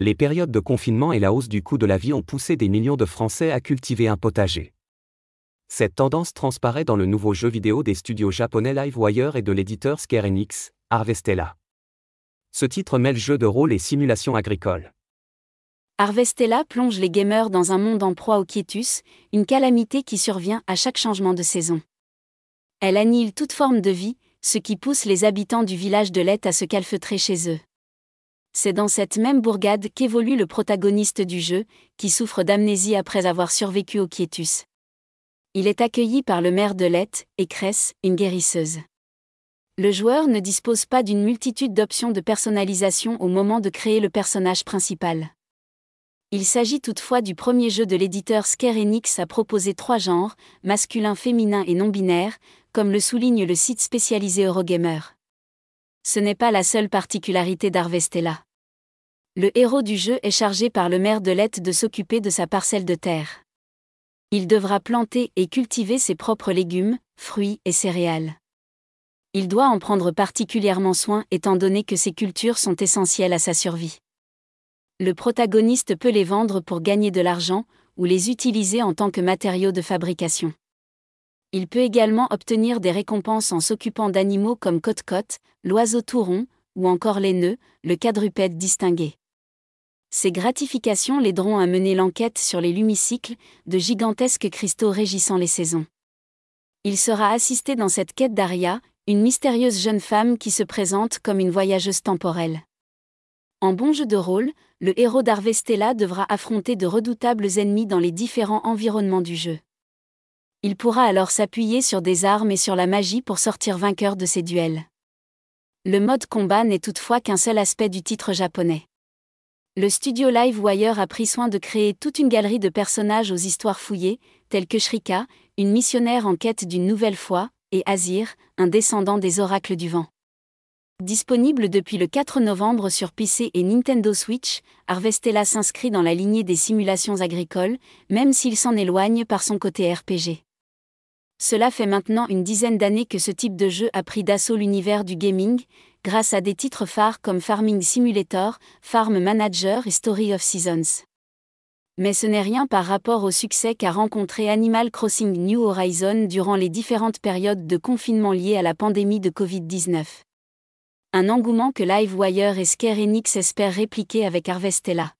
les périodes de confinement et la hausse du coût de la vie ont poussé des millions de Français à cultiver un potager. Cette tendance transparaît dans le nouveau jeu vidéo des studios japonais Livewire et de l'éditeur Square Enix, Harvestella. Ce titre mêle jeu de rôle et simulation agricole. Harvestella plonge les gamers dans un monde en proie au quiétus, une calamité qui survient à chaque changement de saison. Elle annihile toute forme de vie, ce qui pousse les habitants du village de Lette à se calfeutrer chez eux. C'est dans cette même bourgade qu'évolue le protagoniste du jeu, qui souffre d'amnésie après avoir survécu au quiétus. Il est accueilli par le maire de Lette, et Cress, une guérisseuse. Le joueur ne dispose pas d'une multitude d'options de personnalisation au moment de créer le personnage principal. Il s'agit toutefois du premier jeu de l'éditeur Scare Enix à proposer trois genres, masculin, féminin et non-binaire, comme le souligne le site spécialisé Eurogamer. Ce n'est pas la seule particularité d'Arvestella. Le héros du jeu est chargé par le maire de Lette de s'occuper de sa parcelle de terre. Il devra planter et cultiver ses propres légumes, fruits et céréales. Il doit en prendre particulièrement soin étant donné que ces cultures sont essentielles à sa survie. Le protagoniste peut les vendre pour gagner de l'argent ou les utiliser en tant que matériaux de fabrication. Il peut également obtenir des récompenses en s'occupant d'animaux comme Cote-Cote, l'oiseau touron, ou encore les nœuds, le quadrupède distingué. Ces gratifications l'aideront à mener l'enquête sur les lumicycles, de gigantesques cristaux régissant les saisons. Il sera assisté dans cette quête d'Aria, une mystérieuse jeune femme qui se présente comme une voyageuse temporelle. En bon jeu de rôle, le héros d'Arvestella devra affronter de redoutables ennemis dans les différents environnements du jeu. Il pourra alors s'appuyer sur des armes et sur la magie pour sortir vainqueur de ses duels. Le mode combat n'est toutefois qu'un seul aspect du titre japonais le studio Livewire a pris soin de créer toute une galerie de personnages aux histoires fouillées, tels que Shrika, une missionnaire en quête d'une nouvelle foi, et Azir, un descendant des oracles du vent. Disponible depuis le 4 novembre sur PC et Nintendo Switch, Harvestella s'inscrit dans la lignée des simulations agricoles, même s'il s'en éloigne par son côté RPG. Cela fait maintenant une dizaine d'années que ce type de jeu a pris d'assaut l'univers du gaming, grâce à des titres phares comme Farming Simulator, Farm Manager et Story of Seasons. Mais ce n'est rien par rapport au succès qu'a rencontré Animal Crossing New Horizon durant les différentes périodes de confinement liées à la pandémie de Covid-19. Un engouement que Livewire et Scare Enix espèrent répliquer avec Harvestella.